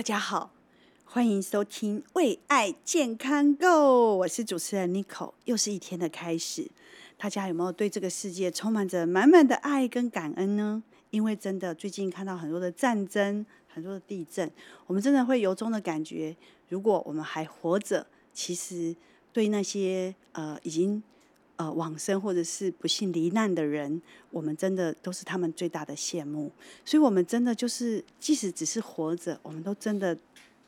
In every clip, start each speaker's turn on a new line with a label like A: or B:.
A: 大家好，欢迎收听《为爱健康 Go》，我是主持人 Nico，又是一天的开始。大家有没有对这个世界充满着满满的爱跟感恩呢？因为真的最近看到很多的战争、很多的地震，我们真的会由衷的感觉，如果我们还活着，其实对那些呃已经。呃，往生或者是不幸罹难的人，我们真的都是他们最大的羡慕。所以，我们真的就是，即使只是活着，我们都真的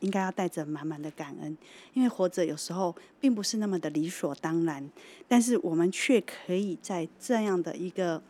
A: 应该要带着满满的感恩，因为活着有时候并不是那么的理所当然。但是，我们却可以在这样的一个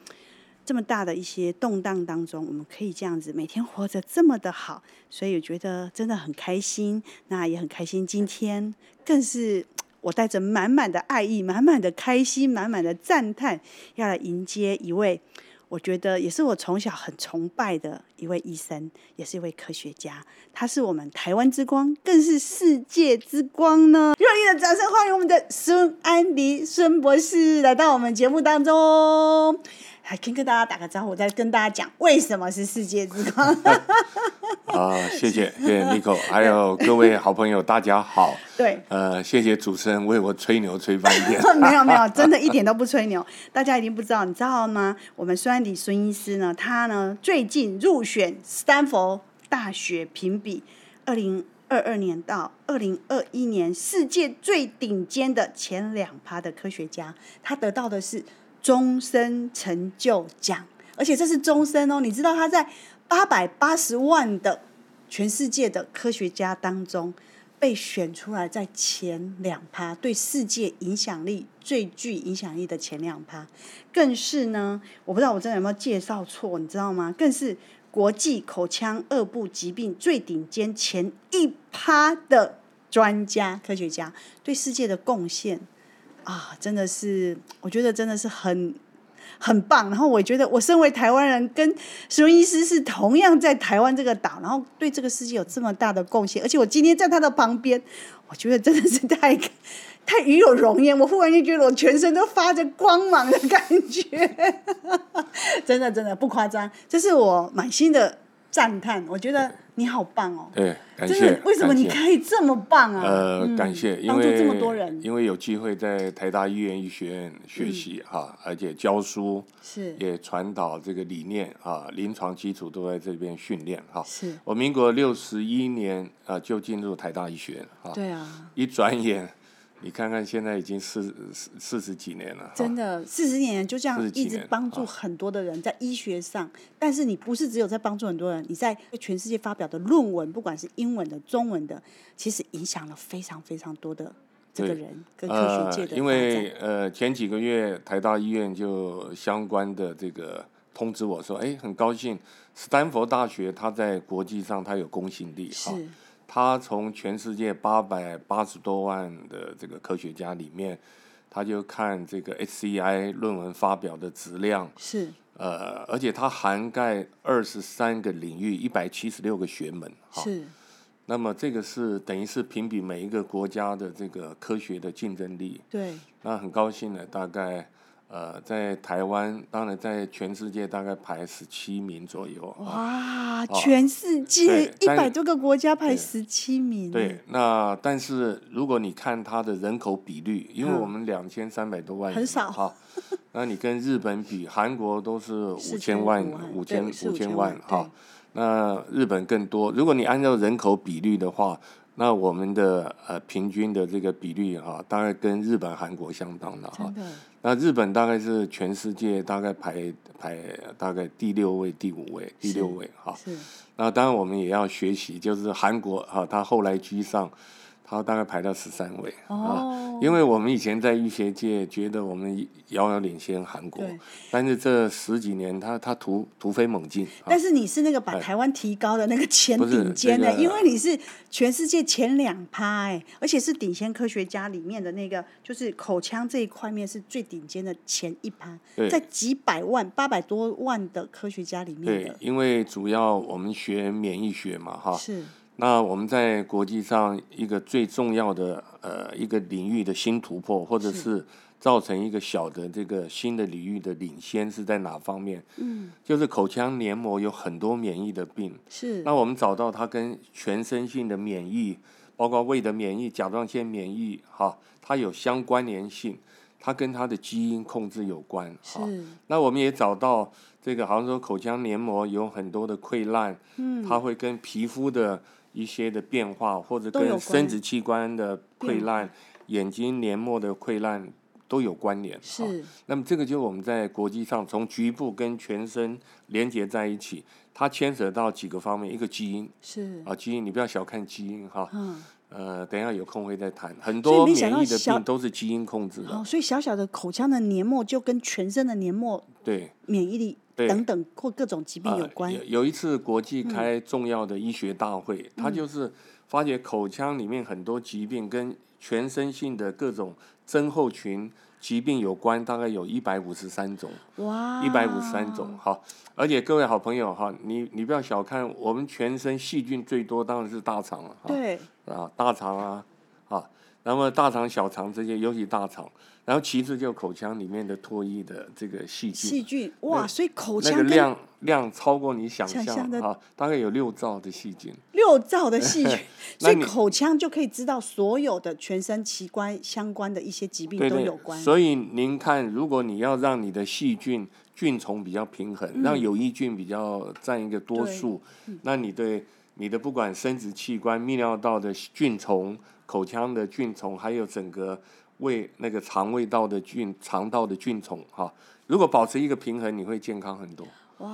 A: 这么大的一些动荡当中，我们可以这样子每天活着这么的好。所以，我觉得真的很开心。那也很开心，今天更是。我带着满满的爱意、满满的开心、满满的赞叹，要来迎接一位，我觉得也是我从小很崇拜的一位医生，也是一位科学家。他是我们台湾之光，更是世界之光呢！热烈的掌声欢迎我们的孙安迪孙博士来到我们节目当中。还先跟大家打个招呼，再跟大家讲为什么是世界之光。
B: 啊，谢谢，谢谢 Nico，还有各位好朋友，大家好。
A: 对，
B: 呃，谢谢主持人为我吹牛吹半天。
A: 没有没有，真的一点都不吹牛。大家一定不知道，你知道吗？我们孙安迪孙医师呢，他呢最近入选斯坦福大学评比二零二二年到二零二一年世界最顶尖的前两趴的科学家，他得到的是。终身成就奖，而且这是终身哦。你知道他在八百八十万的全世界的科学家当中被选出来，在前两趴，对世界影响力最具影响力的前两趴，更是呢，我不知道我真的有没有介绍错，你知道吗？更是国际口腔顎部疾病最顶尖前一趴的专家科学家，对世界的贡献。啊，真的是，我觉得真的是很很棒。然后我觉得，我身为台湾人，跟孙医师是同样在台湾这个岛，然后对这个世界有这么大的贡献。而且我今天在他的旁边，我觉得真的是太太与有荣焉。我忽然间觉得我全身都发着光芒的感觉，真的真的不夸张，这是我满心的赞叹。我觉得。你好棒哦！
B: 对，感谢。
A: 就是为什么你可以这么棒啊？
B: 呃，感谢，因
A: 助这么多人，
B: 因为有机会在台大医院医学院学习哈、嗯，而且教书，
A: 是
B: 也传导这个理念啊，临床基础都在这边训练哈。
A: 是
B: 我民国六十一年啊就进入台大医学院哈。
A: 对啊，
B: 一转眼。你看看，现在已经四四四十几年了，
A: 真的四十年就这样一直帮助很多的人在医学上。但是你不是只有在帮助很多人，你在全世界发表的论文，不管是英文的、中文的，其实影响了非常非常多的这个人跟科学界的。
B: 呃，因为呃前几个月台大医院就相关的这个通知我说，哎，很高兴，斯坦福大学它在国际上它有公信力哈。他从全世界八百八十多万的这个科学家里面，他就看这个 SCI 论文发表的质量
A: 是
B: 呃，而且它涵盖二十三个领域，一百七十六个学门哈。是，那么这个是等于是评比每一个国家的这个科学的竞争力。
A: 对，
B: 那很高兴呢，大概。呃，在台湾，当然在全世界大概排十七名左右。
A: 哇，全世界一百多个国家排十七名。
B: 对，对，那但是如果你看它的人口比率，因为我们两千三百多万人，
A: 很少。
B: 哈，那你跟日本比，韩国都是 五千万，五千五千万哈，那日本更多。如果你按照人口比率的话。那我们的呃平均的这个比率哈，大概跟日本、韩国相当的哈。那日本大概是全世界大概排排大概第六位、第五位、第六位哈。是。那当然我们也要学习，就是韩国哈，他后来居上。他大概排到十三位哦，因为我们以前在医学界觉得我们遥遥领先韩国，但是这十几年他他突突飞猛进。
A: 但是你是那个把台湾提高的那个前顶尖的，因为你是全世界前两趴哎，而且是顶尖科学家里面的那个，就是口腔这一块面是最顶尖的前一趴，在几百万八百多万的科学家里面。
B: 对，因为主要我们学免疫学嘛哈。是。那我们在国际上一个最重要的呃一个领域的新突破，或者是造成一个小的这个新的领域的领先是在哪方面？
A: 嗯，
B: 就是口腔黏膜有很多免疫的病，
A: 是。
B: 那我们找到它跟全身性的免疫，包括胃的免疫、甲状腺免疫，哈，它有相关联性，它跟它的基因控制有关，哈。
A: 是。
B: 那我们也找到这个，好像说口腔黏膜有很多的溃烂，
A: 嗯，
B: 它会跟皮肤的一些的变化，或者跟生殖器官的溃烂、眼睛黏膜的溃烂。都有关联，
A: 是。
B: 那么这个就我们在国际上从局部跟全身连接在一起，它牵扯到几个方面，一个基因。
A: 是。
B: 啊，基因你不要小看基因哈，
A: 嗯，
B: 呃，等一下有空会再谈，很多免疫的病都是基因控制的，
A: 哦，所以小小的口腔的黏膜就跟全身的黏膜
B: 对。
A: 免疫力等等或各种疾病有关。
B: 呃、有，有一次国际开重要的医学大会，嗯、它就是发觉口腔里面很多疾病跟全身性的各种。症候群疾病有关，大概有一百五十三种，
A: 哇，
B: 一百五十三种，哈，而且各位好朋友哈，你你不要小看我们全身细菌最多当然是大肠了，
A: 对，
B: 啊，大肠啊，啊，那么大肠、小肠这些，尤其大肠。然后其次就口腔里面的唾液的这个细菌，
A: 细菌哇，所以口腔
B: 那个量量超过你想象，
A: 的
B: 啊，大概有六兆的细菌，
A: 六兆的细菌，所以口腔就可以知道所有的全身器官相关的一些疾病都有关。
B: 所以您看，如果你要让你的细菌菌丛比较平衡，嗯、让有益菌比较占一个多数，嗯、那你对你的不管生殖器官、泌尿道的菌虫、口腔的菌虫，还有整个。胃那个肠胃道的菌、肠道的菌虫哈，如果保持一个平衡，你会健康很多。
A: 哇！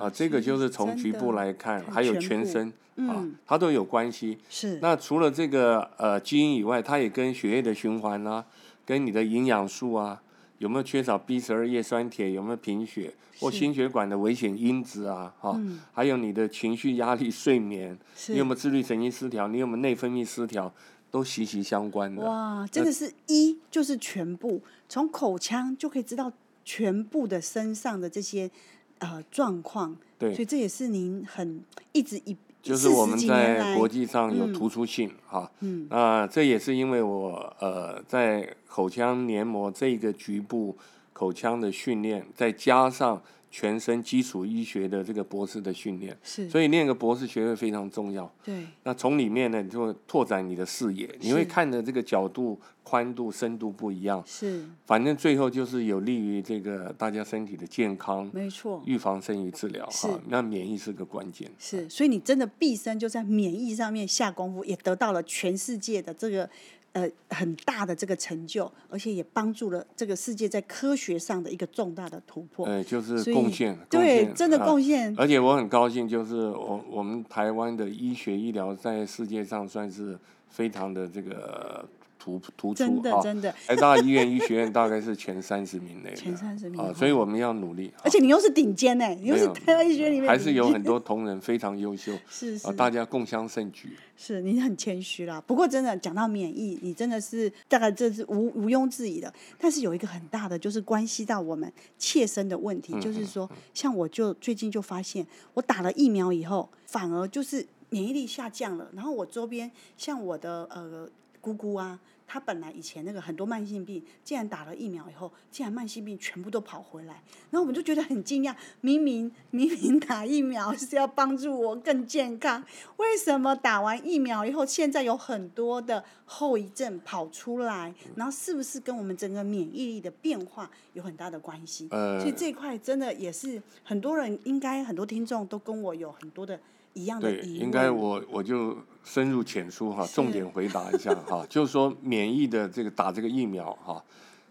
B: 啊，这个就是从局部来看，还有全身啊，
A: 嗯、
B: 它都有关系。
A: 是。
B: 那除了这个呃基因以外，它也跟血液的循环啊，跟你的营养素啊，有没有缺少 B 十二叶酸铁，有没有贫血，或心血管的危险因子啊，哈、嗯，还有你的情绪、压力、睡眠，你有没有自律神经失调，你有没有内分泌失调？都息息相关的。
A: 哇，真的是一就是全部，从口腔就可以知道全部的身上的这些呃状况。
B: 对，
A: 所以这也是您很一直一
B: 就是我们在国际上有突出性哈。嗯。啊，这也是因为我呃在口腔黏膜这个局部口腔的训练，再加上。全身基础医学的这个博士的训练，
A: 是，
B: 所以念个博士学位非常重要。
A: 对，
B: 那从里面呢，你就会拓展你的视野，你会看的这个角度、宽度、深度不一样。
A: 是，
B: 反正最后就是有利于这个大家身体的健康。
A: 没错，
B: 预防胜于治疗。哈，那免疫是个关键。
A: 是，所以你真的毕生就在免疫上面下功夫，也得到了全世界的这个。呃，很大的这个成就，而且也帮助了这个世界在科学上的一个重大的突破。
B: 呃，就是贡献，
A: 对，真的贡献。
B: 而且我很高兴，就是我我们台湾的医学医疗在世界上算是非常的这个。突突出
A: 真的真的，
B: 台大医院医学院大概是前三十名内，
A: 前三十名
B: 啊，所以我们要努力。
A: 而且你又是顶尖呢，你又是台大医学院里面，
B: 还是有很多同仁非常优秀，
A: 是是，
B: 啊，大家共襄盛举。
A: 是，你很谦虚啦。不过真的讲到免疫，你真的是大概这是无毋庸置疑的。但是有一个很大的，就是关系到我们切身的问题，就是说，像我就最近就发现，我打了疫苗以后，反而就是免疫力下降了。然后我周边像我的呃姑姑啊。他本来以前那个很多慢性病，竟然打了疫苗以后，竟然慢性病全部都跑回来，然后我们就觉得很惊讶。明明 明明打疫苗是要帮助我更健康，为什么打完疫苗以后，现在有很多的后遗症跑出来？然后是不是跟我们整个免疫力的变化有很大的关
B: 系？
A: 所以这一块真的也是很多人应该很多听众都跟我有很多的。一样的
B: 对，应该我我就深入浅出哈，重点回答一下哈，就是说免疫的这个打这个疫苗哈，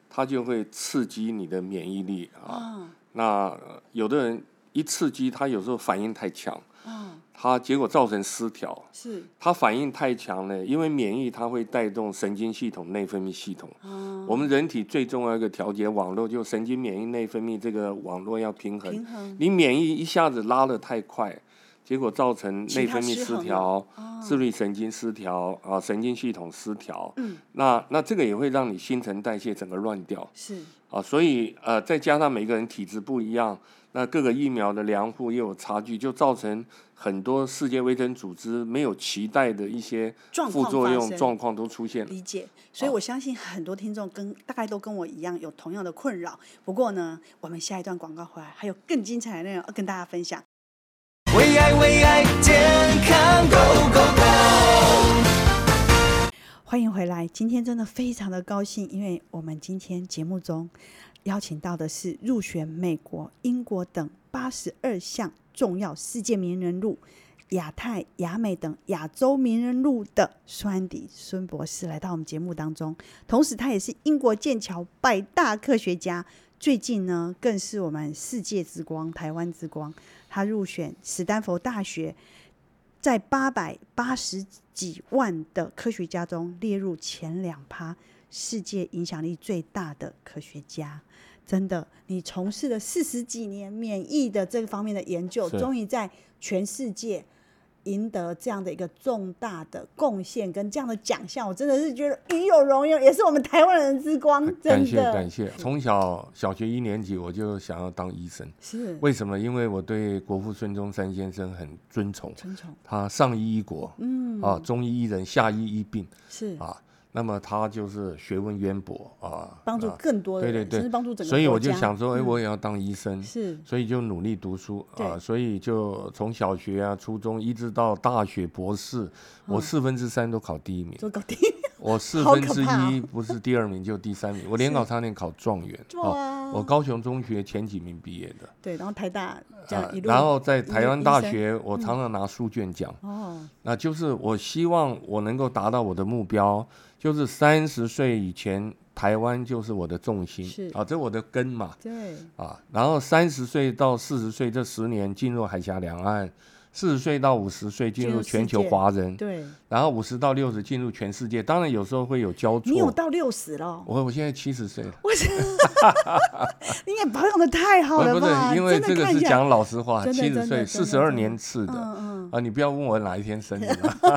B: 它就会刺激你的免疫力啊。那有的人一刺激，他有时候反应太强，他结果造成失调。
A: 是，
B: 他反应太强呢，因为免疫它会带动神经系统、内分泌系统。我们人体最重要一个调节网络，就神经、免疫、内分泌这个网络要平衡。
A: 平衡。
B: 你免疫一下子拉的太快。结果造成内分泌失调、自律神经失调啊，神经系统失调。
A: 嗯，
B: 那那这个也会让你新陈代谢整个乱掉。
A: 是
B: 啊，所以呃，再加上每个人体质不一样，那各个疫苗的量库也有差距，就造成很多世界卫生组织没有期待的一些副作用状况都出现。
A: 理解，所以我相信很多听众跟大概都跟我一样有同样的困扰。不过呢，我们下一段广告回来还有更精彩的内容要跟大家分享。为爱为爱健康 Go Go Go！欢迎回来，今天真的非常的高兴，因为我们今天节目中。邀请到的是入选美国、英国等八十二项重要世界名人录、亚太、亚美等亚洲名人录的孙安迪孙博士来到我们节目当中。同时，他也是英国剑桥百大科学家，最近呢更是我们世界之光、台湾之光。他入选史丹佛大学，在八百八十几万的科学家中列入前两趴。世界影响力最大的科学家，真的，你从事了四十几年免疫的这个方面的研究，终于在全世界赢得这样的一个重大的贡献跟这样的奖项，我真的是觉得与有荣焉，也是我们台湾人之光。真的，
B: 感谢感谢。从小小学一年级我就想要当医生，
A: 是
B: 为什么？因为我对国父孙中山先生很尊崇，
A: 尊崇
B: 他上医医国，嗯啊，中医医人，下医医病，
A: 是
B: 啊。那么他就是学问渊博啊，
A: 帮助更多的人，
B: 对对
A: 对，
B: 所以我就想说，哎，我也要当医生，
A: 是，
B: 所以就努力读书啊，所以就从小学啊、初中一直到大学、博士，我四分之三都考第一名，
A: 都考第一，
B: 我四 分之一不是第二名就第三名，我联考差点考状元啊，我高雄中学前几名毕业的，
A: 对，然后台大这样一路，
B: 然后在台湾大学，我常常拿书卷奖，哦，那就是我希望我能够达到我的目标。就是三十岁以前，台湾就是我的重心，是啊，这我的根嘛，
A: 对
B: 啊，然后三十岁到四十岁这十年进入海峡两岸。四十岁到五十岁进入全球华人，
A: 对，
B: 然后五十到六十进入全世界。当然有时候会有交错。
A: 你有到六十了？
B: 我我现在七十岁了。
A: 我是，你也保养的太好了吧？
B: 不是，因为这个是讲老实话，七十岁四十二年次的。嗯嗯。啊，你不要问我哪一天生日。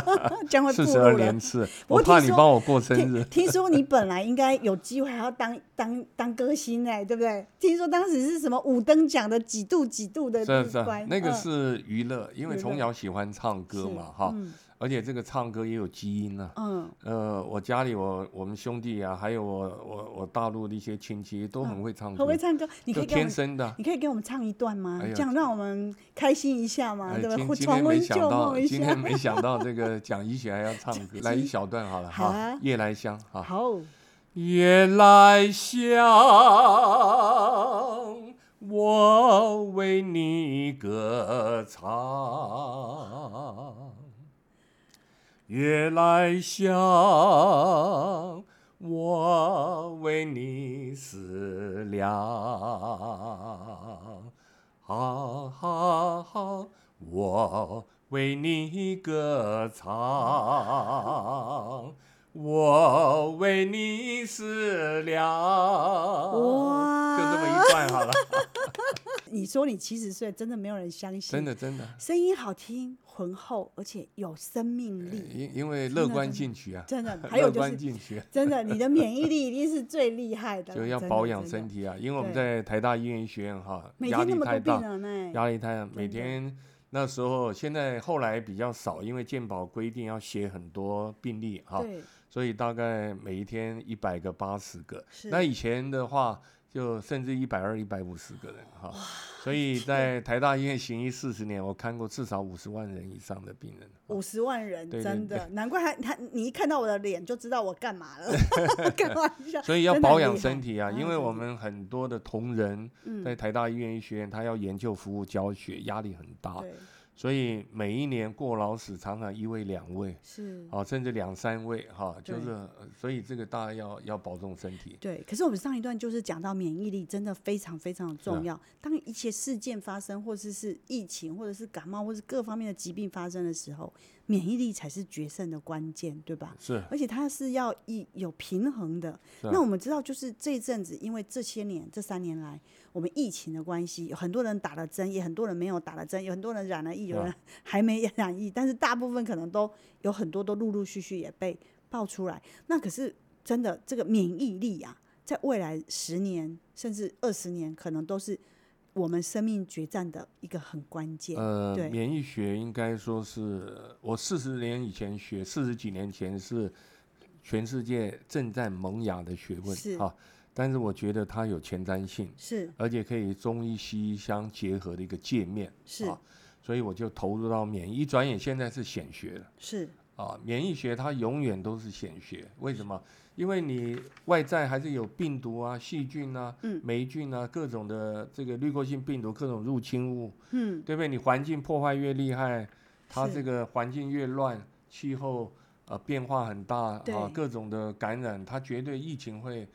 B: 四十二年次，我怕你帮我过生日。
A: 听说你本来应该有机会还要当当当歌星哎，对不对？听说当时是什么五等奖的几度几度的。
B: 是是，那个是娱乐，因为从小喜欢唱歌嘛，哈，而且这个唱歌也有基因呢。嗯，呃，我家里我我们兄弟啊，还有我我我大陆的一些亲戚都很会唱歌，
A: 很会唱歌，你可以
B: 天生的，
A: 你可以给我们唱一段吗？这样让我们开心一下嘛，对吧？重温旧梦一下。
B: 今天没想到这个蒋一雪还要唱歌，来一小段好了，好，夜来香，
A: 好，
B: 夜来香。我为你歌唱，夜来香，我为你思量，好好好，我为你歌唱。我为你思量，哇，就这么一段好了。
A: 你说你七十岁，真的没有人相信。
B: 真的真的。
A: 声音好听，浑厚，而且有生命力。
B: 因因为乐观进取啊。
A: 真的，还有就是，真的，你的免疫力一定是最厉害的。
B: 就要保养身体啊，因为我们在台大医院医学院哈，压力太大，压力太大，每天。那时候，现在后来比较少，因为健保规定要写很多病例哈，所以大概每一天一百个、八十个。那以前的话，就甚至一百二、一百五十个人哈。所以在台大医院行医四十年，我看过至少五十万人以上的病人。
A: 五十万人，真的，难怪他他你一看到我的脸就知道我干嘛了。开玩笑。
B: 所以要保养身体啊，因为我们很多的同仁在台大医院医学院，他要研究、服务、教学，压力很大。所以每一年过劳死常常一位两位，是，啊，甚至两三位，哈，就是，所以这个大家要要保重身体。
A: 对，可是我们上一段就是讲到免疫力真的非常非常的重要。当一切事件发生，或者是疫情，或者是感冒，或者是各方面的疾病发生的时候，免疫力才是决胜的关键，对吧？
B: 是。
A: 而且它是要一有平衡的。那我们知道，就是这一阵子，因为这些年这三年来。我们疫情的关系，有很多人打了针，也很多人没有打了针，有很多人染了疫，有人还没染疫，但是大部分可能都有很多都陆陆续续也被爆出来。那可是真的，这个免疫力啊，在未来十年甚至二十年，可能都是我们生命决战的一个很关键。
B: 呃，免疫学应该说是我四十年以前学，四十几年前是全世界正在萌芽的学问，
A: 是
B: 哈。但是我觉得它有前瞻性，
A: 是，
B: 而且可以中医西医相结合的一个界面，
A: 是。
B: 所以我就投入到免疫，一转眼现在是显学了，
A: 是。
B: 啊，免疫学它永远都是显学，为什么？因为你外在还是有病毒啊、细菌啊、嗯、霉菌啊，各种的这个滤过性病毒、各种入侵物，嗯，对不对？你环境破坏越厉害，它这个环境越乱，气候呃变化很大啊，各种的感染，它绝对疫情会。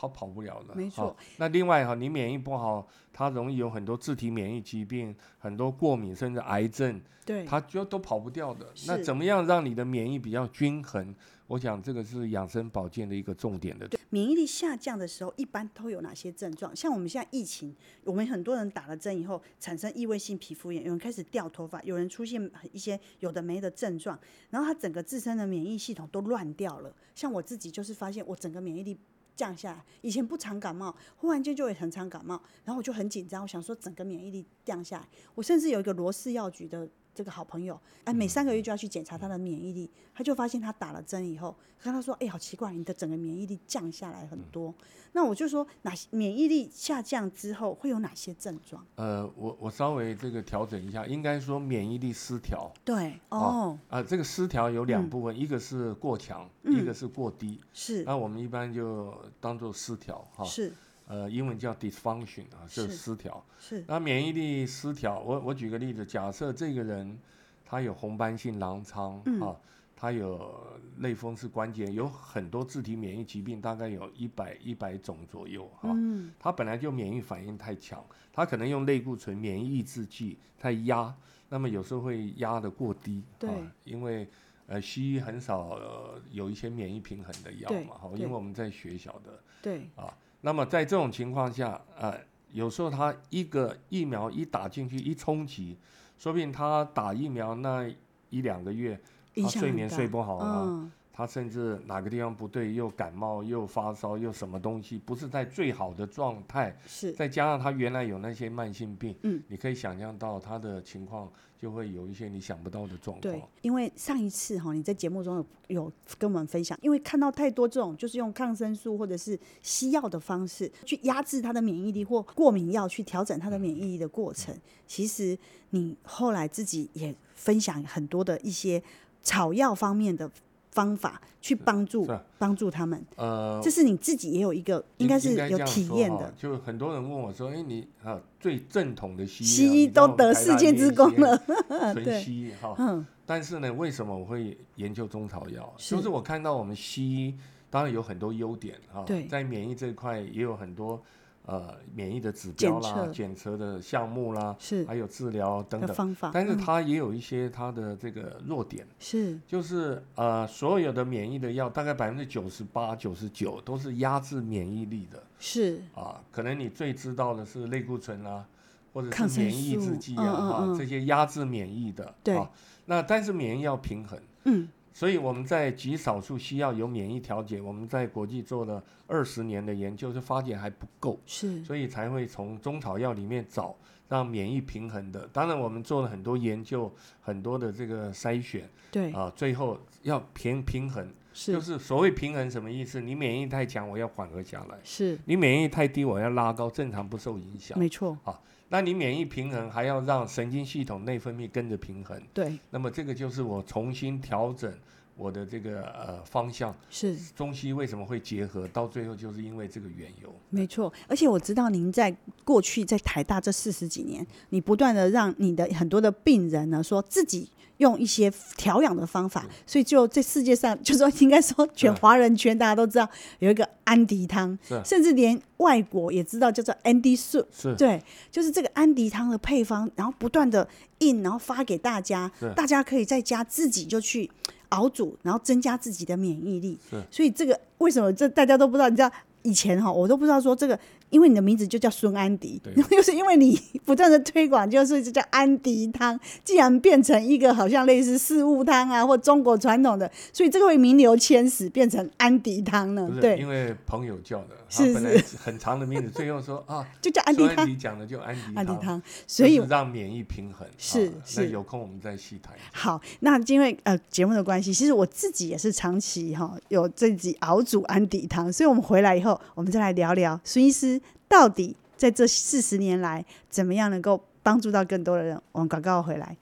B: 跑跑不了的，
A: 没错。
B: 那另外哈，你免疫不好，它容易有很多自体免疫疾病，很多过敏，甚至癌症，
A: 对，
B: 它就都跑不掉的。那怎么样让你的免疫比较均衡？我想这个是养生保健的一个重点的。
A: 对，免疫力下降的时候，一般都有哪些症状？像我们现在疫情，我们很多人打了针以后产生异位性皮肤炎，有人开始掉头发，有人出现一些有的没的症状，然后他整个自身的免疫系统都乱掉了。像我自己就是发现，我整个免疫力。降下来，以前不常感冒，忽然间就会很常感冒，然后我就很紧张，我想说整个免疫力降下来。我甚至有一个罗氏药局的这个好朋友，哎，每三个月就要去检查他的免疫力，他就发现他打了针以后，跟他说，哎，好奇怪，你的整个免疫力降下来很多。那我就说，哪些免疫力下降之后会有哪些症状？
B: 呃，我我稍微这个调整一下，应该说免疫力失调。
A: 对，哦，
B: 啊，呃、这个失调有两部分，嗯、一个是过强，嗯、一个是过低。
A: 是。
B: 那我们一般就当做失调哈。是。呃，英文叫 dysfunction 啊，就是失调。是。那免疫力失调，我我举个例子，假设这个人他有红斑性狼疮啊。他有类风湿关节，有很多自体免疫疾病，大概有一百一百种左右哈。嗯。他本来就免疫反应太强，他可能用类固醇、免疫抑制剂太压，那么有时候会压得过低。对。因为呃，西医很少、呃、有一些免疫平衡的药嘛，哈，因为我们在学校的。对。啊，那么在这种情况下，呃，有时候他一个疫苗一打进去一冲击，说不定他打疫苗那一两个月。他睡眠睡不好啊，嗯、他甚至哪个地方不对，又感冒又发烧又什么东西，不是在最好的状态。是，再加上他原来有那些慢性病，嗯，你可以想象到他的情况就会有一些你想不到的状况。对，
A: 因为上一次哈，你在节目中有有跟我们分享，因为看到太多这种就是用抗生素或者是西药的方式去压制他的免疫力，或过敏药去调整他的免疫力的过程，嗯、其实你后来自己也分享很多的一些。草药方面的方法去帮助帮助他们，呃，这是你自己也有一一个，应该是有体验的。
B: 就很多人问我说：“哎，你啊，最正统的西医，
A: 西医都得世界之功了，
B: 纯西医哈。”嗯，但是呢，为什么我会研究中草药？就是我看到我们西医当然有很多优点哈，在免疫这一块也有很多。呃，免疫的指标啦，检测。的项目啦，是。还有治疗等等。方法，但是它也有一些它的这个弱点，是。就是呃，所有的免疫的药大概百分之九十八、九十九都是压制免疫力的，是。啊，可能你最知道的是类固醇啊，或者是免疫制剂啊，啊这些压制免疫的，对，那但是免疫要平衡，嗯。所以我们在极少数需要有免疫调节，我们在国际做了二十年的研究，就发现还不够，是，所以才会从中草药里面找让免疫平衡的。当然，我们做了很多研究，很多的这个筛选，对啊，最后要平平衡，是，就是所谓平衡什么意思？你免疫太强，我要缓和下来；是，你免疫太低，我要拉高，正常不受影响。没错，啊。那你免疫平衡，还要让神经系统内分泌跟着平衡。对。那么这个就是我重新调整我的这个呃方向。是。中西为什么会结合？到最后就是因为这个缘由。没错。而且我知道您在过去在台大这四十几年，你不断的让你的很多的病人呢说自己。用一些调养的方法，所以就这世界上，就说应该说全华人圈大家都知道有一个安迪汤，甚至连外国也知道叫做 Andy Soup，对，就是这个安迪汤的配方，然后不断的印，然后发给大家，大家可以在家自己就去熬煮，然后增加自己的免疫力。所以这个为什么这大家都不知道？你知道以前哈，我都不知道说这个
A: 因为你的名字就叫孙安迪，然后又是因为你 不断的推广，就是叫安迪汤，既然变成一个好像类似四物汤啊，或中国传统的，所以这个会名流千史，变成安迪汤呢？对，
B: 因为朋友叫的，
A: 是是
B: 本来很长的名字，最后说 啊，
A: 就叫安迪汤，
B: 讲的就安迪
A: 安迪汤，所以
B: 让免疫平衡。
A: 是
B: 是，有空我们再细谈。
A: 好，那因为呃节目的关系，其实我自己也是长期哈有自己熬煮安迪汤，所以我们回来以后，我们再来聊聊孙医师到底在这四十年来怎么样能够帮助到更多的人。我们广告回来。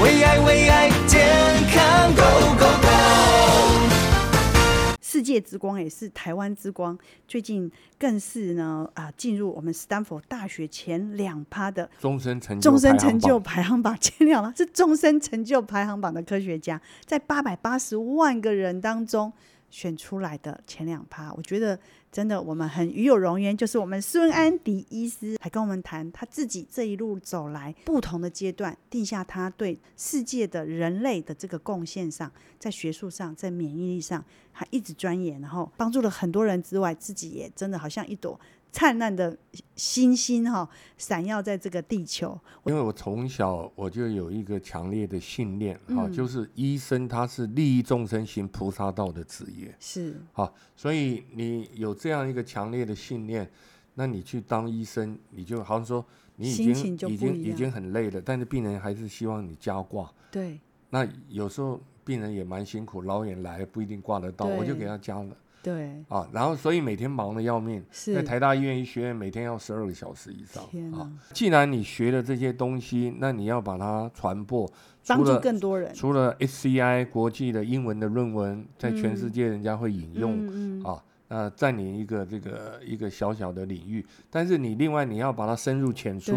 A: 为爱为爱健康 Go Go Go，世界之光也是台湾之光，最近更是呢啊进入我们斯坦福大学前两趴的
B: 终身成就
A: 终身成就排行榜前两趴，是终身成就排行榜的科学家，在八百八十万个人当中选出来的前两趴，我觉得。真的，我们很与有荣焉，就是我们孙安迪医师还跟我们谈他自己这一路走来不同的阶段，定下他对世界的人类的这个贡献上，在学术上，在免疫力上，还一直钻研，然后帮助了很多人之外，自己也真的好像一朵。灿烂的星星哈，闪耀在这个地球。
B: 因为我从小我就有一个强烈的信念哈，嗯、就是医生他是利益众生行菩萨道的职业。
A: 是。
B: 好，所以你有这样一个强烈的信念，那你去当医生，你就好像说你已经已经已经很累了，但是病人还是希望你加挂。
A: 对。
B: 那有时候病人也蛮辛苦，老远来不一定挂得到，我就给他加了。
A: 对
B: 啊，然后所以每天忙的要命，
A: 是
B: 在台大医院医学院每天要十二个小时以上。啊！既然你学了这些东西，那你要把它传播，
A: 帮助更多人。
B: 除了 SCI 国际的英文的论文，在全世界人家会引用、嗯、啊，那占领一个这个一个小小的领域，但是你另外你要把它深入浅出。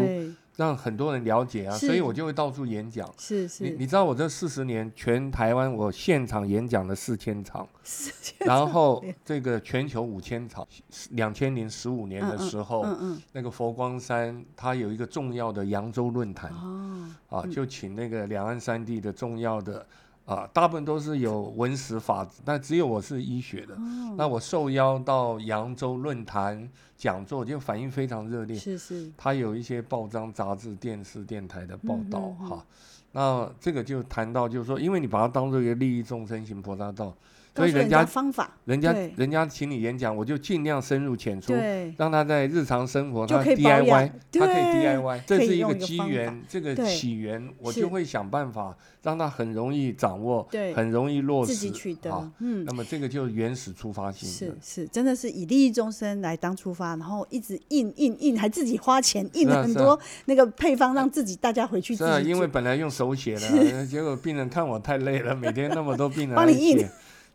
B: 让很多人了解啊，所以我就会到处演讲。
A: 是是，
B: 你你知道我这四十年全台湾我现场演讲了四千
A: 场，
B: 然后这个全球五千场。两千零十五年的时候，嗯嗯嗯、那个佛光山它有一个重要的扬州论坛，哦、啊，就请那个两岸三地的重要的。啊，大部分都是有文史法，但只有我是医学的。哦、那我受邀到扬州论坛讲座，就反应非常热烈。
A: 是是。
B: 他有一些报章、杂志、电视、电台的报道，哈。那这个就谈到，就是说，因为你把它当做一个利益众生行菩萨道。所以人家
A: 方法，
B: 人家人家请你演讲，我就尽量深入浅出，让他在日常生活他 DIY，他可以 DIY，这是一个机缘，
A: 这
B: 个起源，我就会想办法让他很容易掌握，
A: 对
B: 很容易落实，
A: 自己取得，啊、嗯，
B: 那么这个就是原始出发性，
A: 是是，真的是以利益众生来当出发，然后一直印印印，还自己花钱印了很多那个配方，让自己大家回去自己。
B: 是啊，因为本来用手写的，结果病人看我太累了，每天那么多病人
A: 帮你印。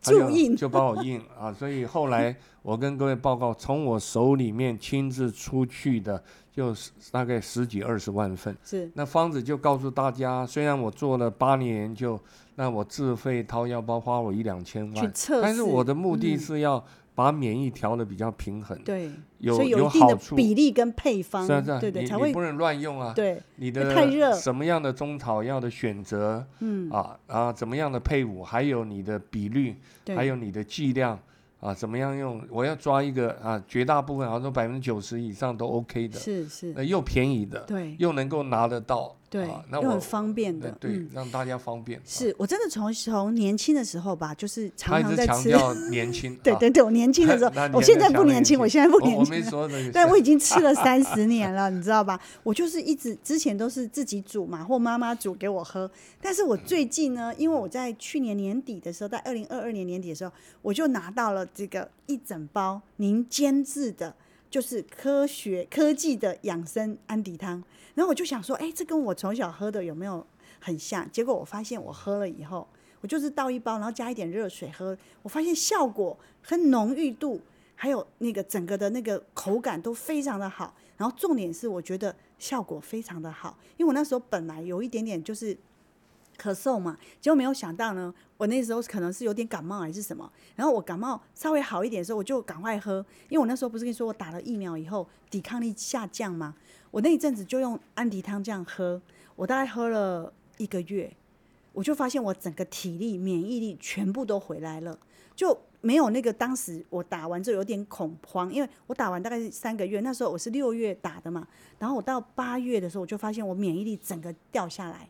B: 就就帮我印啊，所以后来我跟各位报告，从我手里面亲自出去的，就大概十几二十万份。
A: 是。那
B: 方子就告诉大家，虽然我做了八年研究，那我自费掏腰包花我一两千万，但是我的目的是要把免疫调的比较平衡。
A: 对。
B: 有
A: 所以有一定的比例跟配方，
B: 是啊是啊，
A: 对对，
B: 你
A: 才
B: 不能乱用啊。
A: 对。
B: 你的
A: 太热。
B: 什么样的中草药的选择？嗯。啊啊，怎么样的配伍？还有你的比率，还有你的剂量啊，怎么样用？我要抓一个啊，绝大部分好像说百分之九十以上都 OK 的。
A: 是是。
B: 又便宜的。
A: 对。
B: 又能够拿得到。
A: 对。那我很方便的。
B: 对，让大家方便。
A: 是我真的从从年轻的时候吧，就是常常在吃。
B: 强调年轻。
A: 对对对，我年轻的时候，我现在不年轻。我现在不年轻，
B: 我没说这个。
A: 对，我已经吃了三十 年了，你知道吧？我就是一直之前都是自己煮嘛，或妈妈煮给我喝。但是我最近呢，因为我在去年年底的时候，在二零二二年年底的时候，我就拿到了这个一整包您监制的，就是科学科技的养生安迪汤。然后我就想说，哎，这跟我从小喝的有没有很像？结果我发现我喝了以后，我就是倒一包，然后加一点热水喝，我发现效果和浓郁度。还有那个整个的那个口感都非常的好，然后重点是我觉得效果非常的好，因为我那时候本来有一点点就是咳嗽嘛，结果没有想到呢，我那时候可能是有点感冒还是什么，然后我感冒稍微好一点的时候，我就赶快喝，因为我那时候不是跟你说我打了疫苗以后抵抗力下降吗？我那一阵子就用安迪汤这样喝，我大概喝了一个月，我就发现我整个体力免疫力全部都回来了，就。没有那个当时我打完之后有点恐慌，因为我打完大概是三个月，那时候我是六月打的嘛，然后我到八月的时候我就发现我免疫力整个掉下来。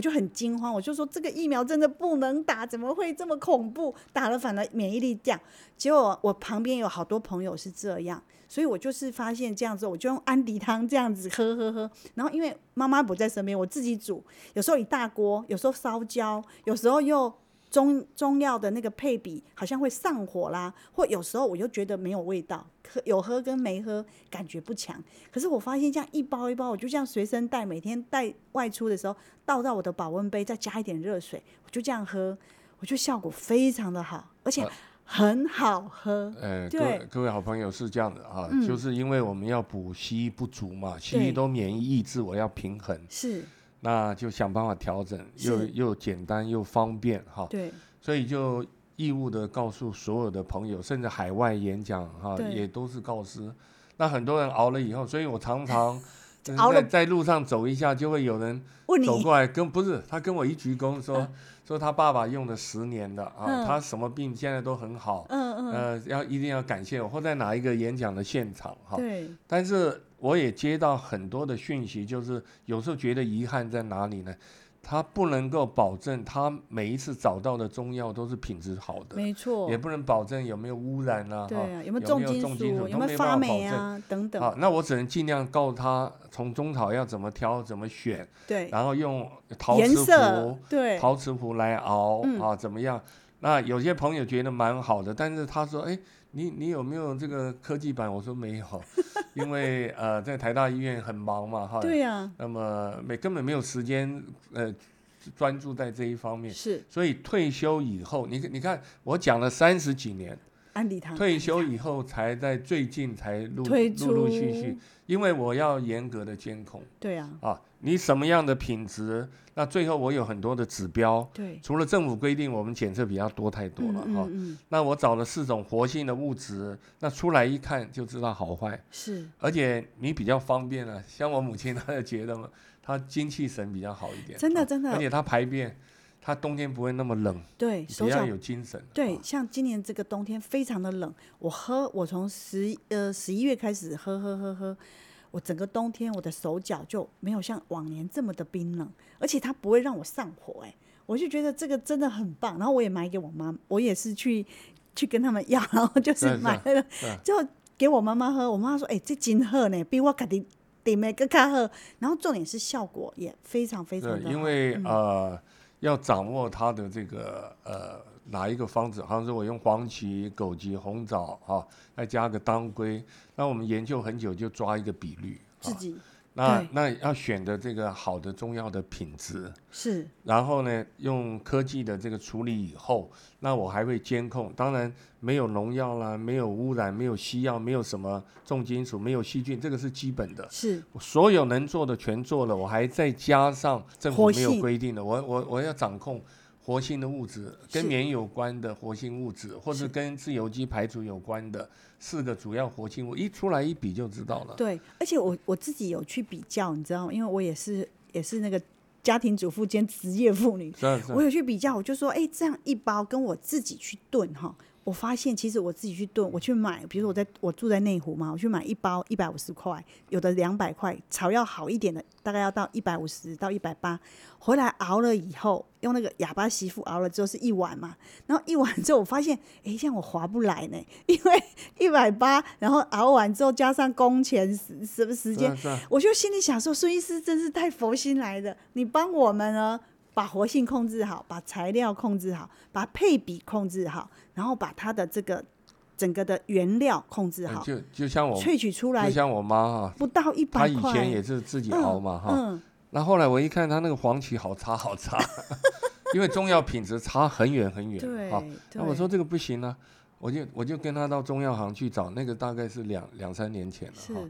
A: 我就很惊慌，我就说这个疫苗真的不能打，怎么会这么恐怖？打了反而免疫力降。结果我旁边有好多朋友是这样，所以我就是发现这样子，我就用安迪汤这样子喝喝喝。然后因为妈妈不在身边，我自己煮，有时候一大锅，有时候烧焦，有时候又。中中药的那个配比好像会上火啦，或有时候我又觉得没有味道，喝有喝跟没喝感觉不强。可是我发现这样一包一包，我就这样随身带，每天带外出的时候倒到我的保温杯，再加一点热水，我就这样喝，我觉得效果非常的好，而且很好喝。
B: 呃，对，各位各位好朋友是这样的啊，嗯、就是因为我们要补西医不足嘛，西医都免疫抑制，我要平衡。是。那就想办法调整，又又简单又方便哈。对。所以就义务的告诉所有的朋友，甚至海外演讲哈，也都是告知。那很多人熬了以后，所以我常常 在在路上走一下，就会有人走过来跟不是他跟我一鞠躬说 说他爸爸用了十年的啊，他什么病现在都很好。嗯嗯。呃，要一定要感谢我，或在哪一个演讲的现场哈。对。但是。我也接到很多的讯息，就是有时候觉得遗憾在哪里呢？他不能够保证他每一次找到的中药都是品质好的，没错，也不能保证有没有污染啊，对啊，有没有重金属，有没有发霉啊等等。好，那我只能尽量告诉他，从中草药怎么挑，怎么选，对，然后用陶瓷壶，对，陶瓷壶来熬啊，怎么样？那有些朋友觉得蛮好的，但是他说，哎。你你有没有这个科技版？我说没有，因为呃在台大医院很忙嘛哈。对呀、啊。那么没根本没有时间呃专注在这一方面。是。所以退休以后，你你看我讲了三十几年，安迪汤。退休以后才在最近才陆陆陆陆续续，因为我要严格的监控。对。啊。你什么样的品质？那最后我有很多的指标。对。除了政府规定，我们检测比较多太多了哈、嗯嗯嗯。那我找了四种活性的物质，那出来一看就知道好坏。是。而且你比较方便了、啊，像我母亲她就觉得嘛，她精气神比较好一点。真的真的。而且她排便，她冬天不会那么冷。对。比较有精神。对，像今年这个冬天非常的冷，我喝，我从十呃十一月开始喝喝喝喝。我整个冬天，我的手脚就没有像往年这么的冰冷，而且它不会让我上火，哎，我就觉得这个真的很棒。然后我也买给我妈，我也是去去跟他们要，然后就是买了，就给我妈妈喝。我妈妈说：“哎，这金鹤呢，比我家的的每个卡喝。”然后重点是效果也非常非常的好。因为呃，要掌握它的这个呃。哪一个方子？好像是我用黄芪、枸杞、红枣，哈、啊，再加个当归。那我们研究很久，就抓一个比率。自己。那那要选的这个好的中药的品质是。然后呢，用科技的这个处理以后，那我还会监控。当然没有农药啦，没有污染，没有西药，没有什么重金属，没有细菌，这个是基本的。是。所有能做的全做了，我还再加上政府没有规定的，我我我要掌控。活性的物质跟免疫有关的活性物质，或是跟自由基排除有关的四个主要活性物，一出来一比就知道了。对，而且我我自己有去比较，你知道吗？因为我也是也是那个家庭主妇兼职业妇女，我有去比较，我就说，哎，这样一包跟我自己去炖哈。我发现其实我自己去炖，我去买，比如说我在我住在内湖嘛，我去买一包一百五十块，有的两百块，草药好一点的大概要到一百五十到一百八，回来熬了以后，用那个哑巴媳妇熬了之后是一碗嘛，然后一碗之后我发现，哎，这样我划不来呢，因为一百八，然后熬完之后加上工钱时什么时间，我就心里想说，孙医师真是太佛心来的，你帮我们呢。把活性控制好，把材料控制好，把配比控制好，然后把它的这个整个的原料控制好。就就像我萃取出来，就像我妈哈，不到一百块。她以前也是自己熬嘛哈。嗯。那后来我一看，她那个黄芪好差好差，因为中药品质差很远很远。对。那我说这个不行啊，我就我就跟她到中药行去找，那个大概是两两三年前了哈。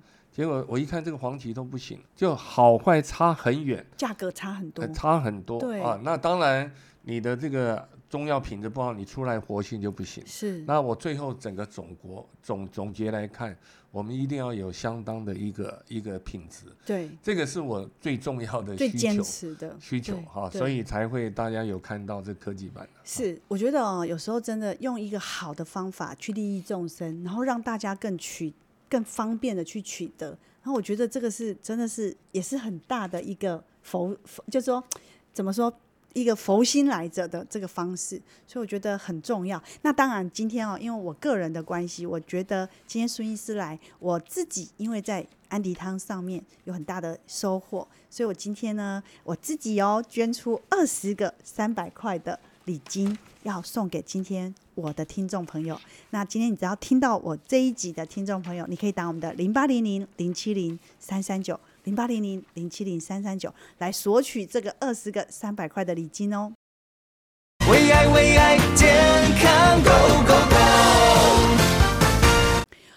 B: 结果我一看这个黄芪都不行，就好坏差很远，价格差很多，差很多。对啊，那当然你的这个中药品质不好，你出来活性就不行。
A: 是。
B: 那我最后整个总国总总结来看，我们一定要有相当的一个一个品质。
A: 对。
B: 这个是我最重要的需求。
A: 最坚持的
B: 需求哈，所以才会大家有看到这科技版。
A: 是，我觉得哦，有时候真的用一个好的方法去利益众生，然后让大家更取更方便的去取得。然后我觉得这个是真的是也是很大的一个佛，就说怎么说？一个佛心来着的这个方式，所以我觉得很重要。那当然，今天哦，因为我个人的关系，我觉得今天孙医师来，我自己因为在安迪汤上面有很大的收获，所以我今天呢，我自己哦捐出二十个三百块的礼金，要送给今天我的听众朋友。那今天你只要听到我这一集的听众朋友，你可以打我们的零八零零零七零三三九。零八零零零七零三三九来索取这个二十个三百块的礼金哦。为爱为爱健康 Go Go Go！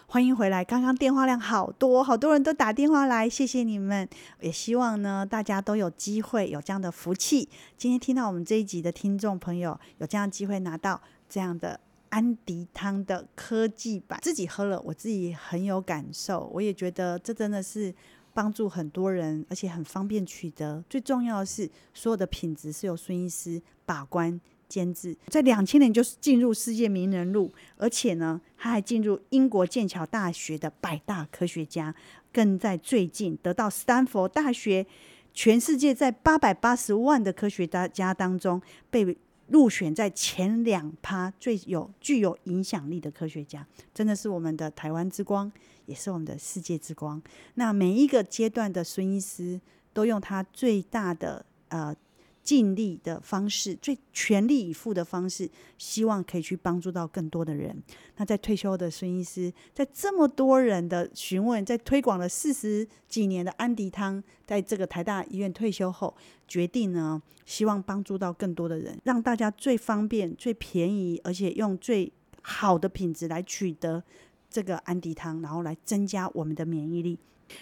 A: 欢迎回来，刚刚电话量好多，好多人都打电话来，谢谢你们。也希望呢，大家都有机会有这样的福气。今天听到我们这一集的听众朋友有这样的机会拿到这样的安迪汤的科技版，自己喝了，我自己很有感受，我也觉得这真的是。帮助很多人，而且很方便取得。最重要的是，所有的品质是由孙医师把关监制。在两千年就是进入世界名人录，而且呢，他还进入英国剑桥大学的百大科学家，更在最近得到斯坦福大学全世界在八百八十万的科学家当中被入选在前两趴最有具有影响力的科学家，真的是我们的台湾之光。也是我们的世界之光。那每一个阶段的孙医师都用他最大的呃尽力的方式，最全力以赴的方式，希望可以去帮助到更多的人。那在退休的孙医师，在这么多人的询问，在推广了四十几年的安迪汤，在这个台大医院退休后，决定呢，希望帮助到更多的人，让大家最方便、最便宜，而且用最好的品质来取得。这个安迪汤，然后来增加我们的免疫力。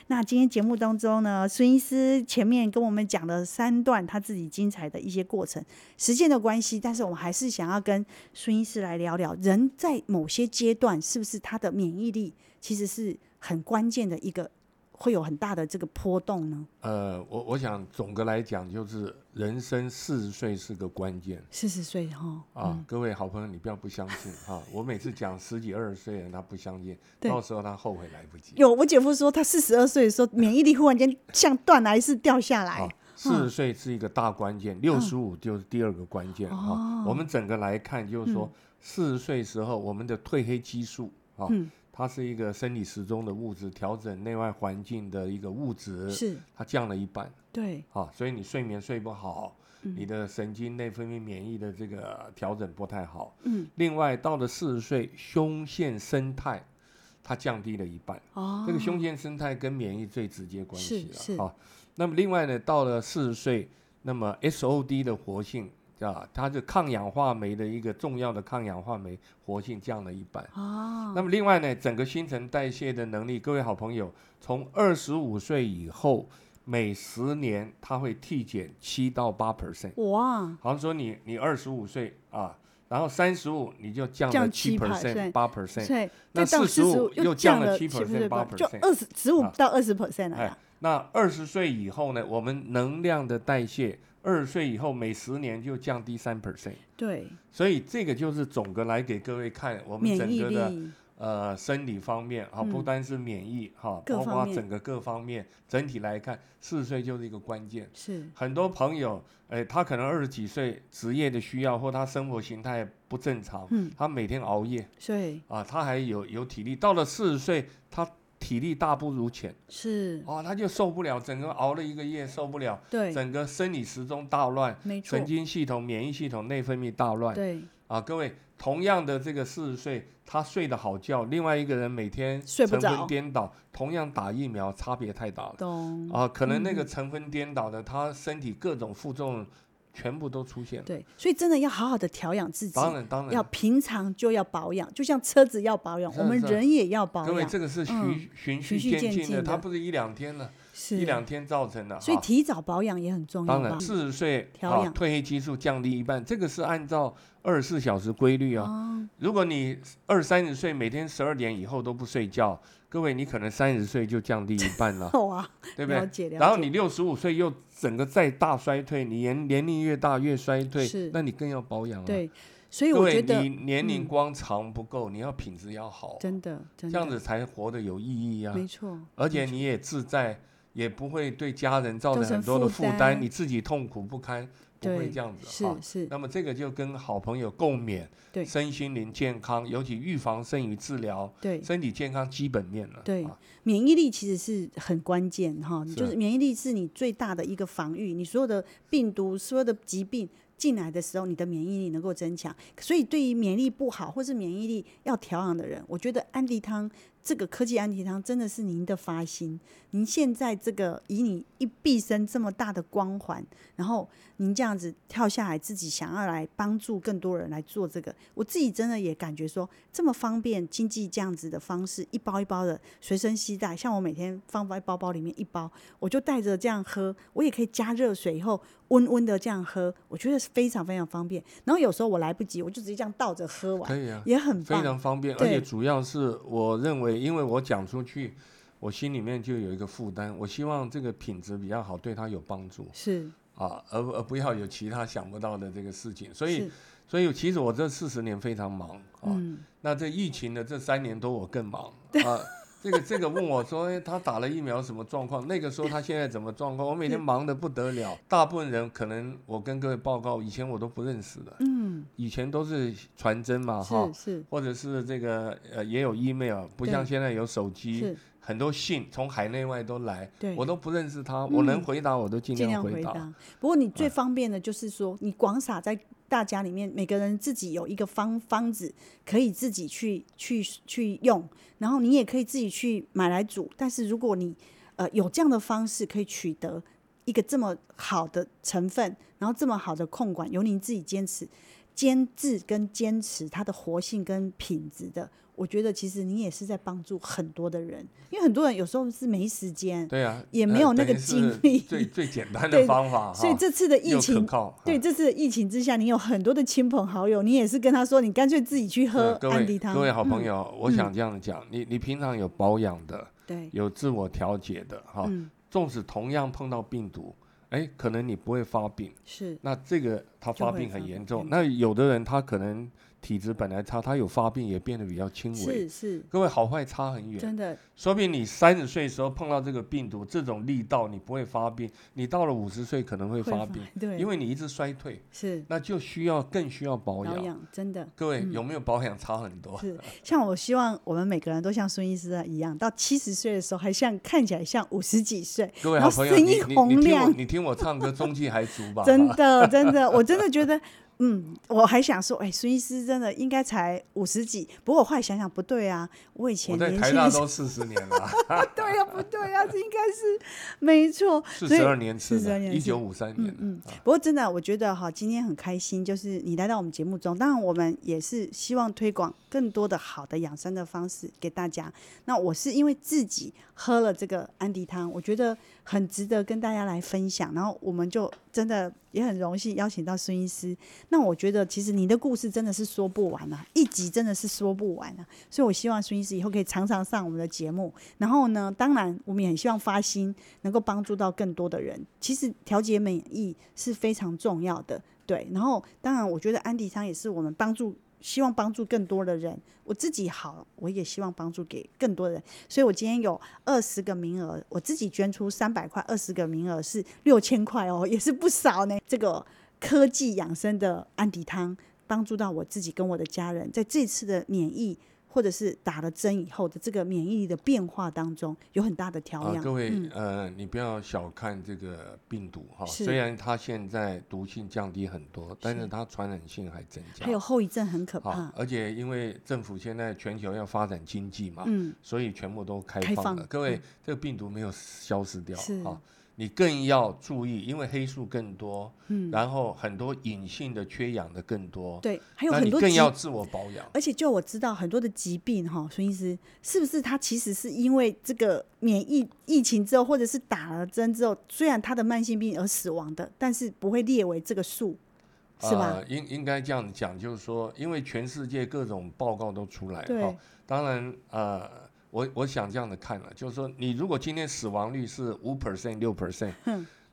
A: 那今天节目当中呢，孙医师前面跟我们讲了三段他自己精彩的一些过程，时间的关系，但是我们还是想要跟孙医师来聊聊，人在某些阶段是不是他的免疫力其实是很关键的一个。会有很大的这个波动呢？
B: 呃，我我想总的来讲，就是人生四十岁是个关键。
A: 四十岁哈啊，
B: 嗯、各位好朋友，你不要不相信哈。我每次讲十几二十岁人，他不相信，到时候他后悔来不及。
A: 有我姐夫说，他四十二岁的时候，免疫力忽然间像断崖式掉下来。
B: 四十岁是一个大关键，六十五就是第二个关键哈、嗯。我们整个来看，就是说四十岁时候，我们的褪黑激素啊。嗯它是一个生理时钟的物质，调整内外环境的一个物质，
A: 是
B: 它降了一半，
A: 对，
B: 啊，所以你睡眠睡不好，嗯、你的神经内分泌免疫的这个调整不太好，嗯，另外到了四十岁，胸腺生态它降低了一半，哦，这个胸腺生态跟免疫最直接关系了，啊，那么另外呢，到了四十岁，那么 SOD 的活性。啊，它是抗氧化酶的一个重要的抗氧化酶，活性降了一半。哦。那么另外呢，整个新陈代谢的能力，各位好朋友，从二十五岁以后，每十年它会递减七到八 percent。哇。好像说你你二十五岁啊，然后三十五你就降了七 percent 八 percent。对。那四十五又降了七 percent 八 percent。就
A: 二十十五到二十 percent 了。
B: 哎，那二十岁以后呢，我们能量的代谢。二十岁以后，每十年就降低三 percent。
A: 对，
B: 所以这个就是总的来给各位看我们整个的呃生理方面哈、嗯，不单是免疫哈，包括整个各方面整体来看，四十岁就是一个关键。
A: 是
B: 很多朋友，哎，他可能二十几岁职业的需要或他生活形态不正常，嗯，他每天熬夜，
A: 对
B: 啊，他还有有体力，到了四十岁他。体力大不如前，
A: 是。
B: 哦，他就受不了，整个熬了一个夜受不了，对，整个生理时钟大乱，没错，神经系统、免疫系统、内分泌大乱，对，啊，各位，同样的这个四十岁，他睡得好觉，另外一个人每天神魂颠倒，同样打疫苗，差别太大了，懂。啊，可能那个成分颠倒的，嗯、他身体各种负重。全部都出现了，
A: 对，所以真的要好好的调养自己。
B: 当然，当然，
A: 要平常就要保养，就像车子要保养，我们人也要保养。
B: 各位，这个是循循序渐进的，它不是一两天了。
A: 是
B: 一两天造成的。
A: 所以提早保养也很重要。
B: 当然，四十岁啊，褪黑激素降低一半，这个是按照二十四小时规律啊。哦、如果你二三十岁每天十二点以后都不睡觉，各位你可能三十岁就降低一半了。
A: 哇，
B: 对不对？然后你六十五岁又整个再大衰退，你年年龄越大越衰退，是那你更要保养啊。
A: 对。所以我觉得，
B: 你年龄光长不够，嗯、你要品质要好，
A: 真的，真的，
B: 这样子才活得有意义啊。
A: 没错，
B: 而且你也自在，也不会对家人造成很多的负担，你自己痛苦不堪，不会这样子。
A: 是是。
B: 那么这个就跟好朋友共勉，对，身心灵健康，尤其预防胜于治疗，对，身体健康基本面了。
A: 对，免疫力其实是很关键哈，就是免疫力是你最大的一个防御，你所有的病毒，所有的疾病。进来的时候，你的免疫力能够增强，所以对于免疫力不好或是免疫力要调养的人，我觉得安迪汤这个科技安迪汤真的是您的发心。您现在这个以你一毕生这么大的光环，然后您这样子跳下来，自己想要来帮助更多人来做这个，我自己真的也感觉说这么方便、经济这样子的方式，一包一包的随身携带，像我每天放在包包里面一包，我就带着这样喝，我也可以加热水以后。温温的这样喝，我觉得是非常非常方便。然后有时候我来不及，我就直接这样倒着喝完，可以啊，也很
B: 非常方便。而且主要是我认为，因为我讲出去，我心里面就有一个负担。我希望这个品质比较好，对他有帮助。
A: 是
B: 啊，而而不要有其他想不到的这个事情。所以，所以其实我这四十年非常忙啊。嗯、那这疫情的这三年多，我更忙啊。这个这个问我说，哎，他打了疫苗什么状况？那个时候他现在怎么状况？我每天忙得不得了。大部分人可能我跟各位报告，以前我都不认识的。嗯。以前都是传真嘛，哈。是是。或者是这个呃，也有 email，不像现在有手机，很多信从海内外都来。对。我都不认识他，我能回答我都尽量回答。
A: 不过你最方便的就是说，你广撒在大家里面，每个人自己有一个方方子，可以自己去去去用。然后你也可以自己去买来煮，但是如果你呃有这样的方式可以取得一个这么好的成分，然后这么好的控管，由您自己坚持、坚持跟坚持它的活性跟品质的。我觉得其实你也是在帮助很多的人，因为很多人有时候是没时间，
B: 对啊，
A: 也没有那个精力。
B: 最最简单的 方法，
A: 所以这次的疫情，对这次的疫情之下，你有很多的亲朋好友，你也是跟他说，你干脆自己去喝安迪汤。
B: 各位好朋友，我想这样讲，你你平常有保养的，对，有自我调节的，哈，纵使同样碰到病毒，哎，可能你不会发病，是，那这个他发病很严重，那有的人他可能。体质本来差，他有发病也变得比较轻微。是是，各位好坏差很远。真的，说不定你三十岁的时候碰到这个病毒，这种力道你不会发病，你到了五十岁可能会发病。对，因为你一直衰退。是，那就需要更需要保养。保养真的。各位有没有保养差很多？是，
A: 像我希望我们每个人都像孙医师一样，到七十岁的时候还像看起来像五十几岁。
B: 各位好朋友，你你听我你听我唱歌，中气还足吧？
A: 真的真的，我真的觉得。嗯，我还想说，哎、欸，孙医师真的应该才五十几，不过我后来想想不对啊，我以前年
B: 台大都四十年了，
A: 对呀、啊，不对呀、啊，这应该是没错，
B: 四十二年次，四十二年，一九五三年，嗯，嗯，
A: 不过真的，我觉得哈，今天很开心，就是你来到我们节目中，当然我们也是希望推广更多的好的养生的方式给大家。那我是因为自己喝了这个安迪汤，我觉得。很值得跟大家来分享，然后我们就真的也很荣幸邀请到孙医师。那我觉得其实你的故事真的是说不完啊，一集真的是说不完啊。所以我希望孙医师以后可以常常上我们的节目。然后呢，当然我们也很希望发心能够帮助到更多的人。其实调节免疫是非常重要的，对。然后当然我觉得安迪汤也是我们帮助。希望帮助更多的人，我自己好，我也希望帮助给更多人。所以我今天有二十个名额，我自己捐出三百块，二十个名额是六千块哦，也是不少呢。这个科技养生的安迪汤，帮助到我自己跟我的家人，在这次的免疫。或者是打了针以后的这个免疫力的变化当中，有很大的调养。
B: 啊、各位，嗯、呃，你不要小看这个病毒哈，虽然它现在毒性降低很多，但是它传染性还增加，
A: 还有后遗症很可怕。
B: 而且因为政府现在全球要发展经济嘛，嗯，所以全部都开放了。放各位，嗯、这个病毒没有消失掉，是你更要注意，因为黑素更多，嗯，然后很多隐性的缺氧的更多，
A: 对，还有很多
B: 更要自我保养。
A: 而且就我知道很多的疾病哈，孙医师是不是他其实是因为这个免疫疫情之后，或者是打了针之后，虽然他的慢性病而死亡的，但是不会列为这个数，是吧？
B: 呃、应应该这样讲，就是说，因为全世界各种报告都出来，对，当然呃。我我想这样的看了，就是说，你如果今天死亡率是五 percent 六 percent，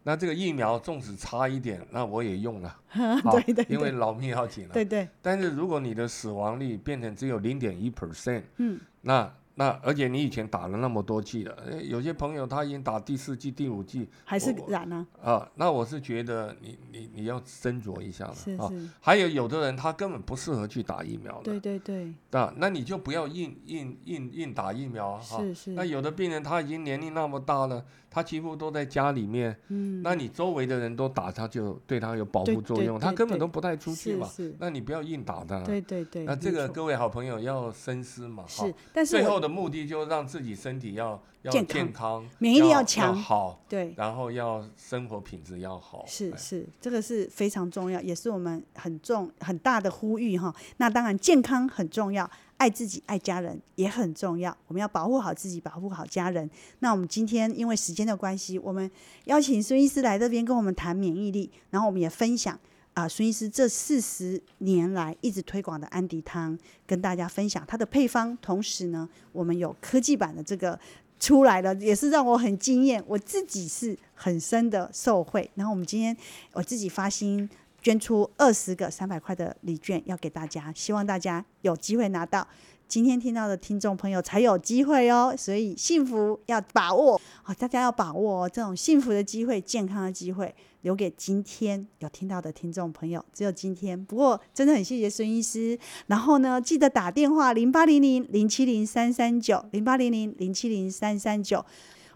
B: 那这个疫苗纵使差一点，那我也用了，对对，因为老命要紧了，对对。但是如果你的死亡率变成只有零点一 percent，嗯，那。那而且你以前打了那么多剂了，有些朋友他已经打第四剂、第五剂，
A: 还是染呢？
B: 啊，那我是觉得你你你要斟酌一下了啊。还有有的人他根本不适合去打疫苗的，
A: 对对对。
B: 啊，那你就不要硬硬硬硬打疫苗哈。是是。那有的病人他已经年龄那么大了，他几乎都在家里面，嗯，那你周围的人都打，他就对他有保护作用，他根本都不带出去嘛。是。那你不要硬打他。
A: 对对对。
B: 那这个各位好朋友要深思嘛。是。但是最后的。目的就是让自己身体要要健康，健康
A: 免疫力要强，
B: 好，对，然后要生活品质要好，
A: 是是，这个是非常重要，也是我们很重很大的呼吁哈。那当然，健康很重要，爱自己爱家人也很重要，我们要保护好自己，保护好家人。那我们今天因为时间的关系，我们邀请孙医师来这边跟我们谈免疫力，然后我们也分享。啊，孙医师这四十年来一直推广的安迪汤，跟大家分享它的配方。同时呢，我们有科技版的这个出来了，也是让我很惊艳，我自己是很深的受惠。然后我们今天我自己发心捐出二十个三百块的礼券，要给大家，希望大家有机会拿到。今天听到的听众朋友才有机会哦，所以幸福要把握哦，大家要把握哦，这种幸福的机会、健康的机会，留给今天有听到的听众朋友，只有今天。不过真的很谢谢孙医师，然后呢，记得打电话零八零零零七零三三九零八零零零七零三三九，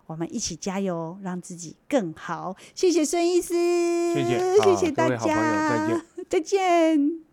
A: 我们一起加油，让自己更好。谢谢孙医师，谢谢，谢谢大家，再见。再见。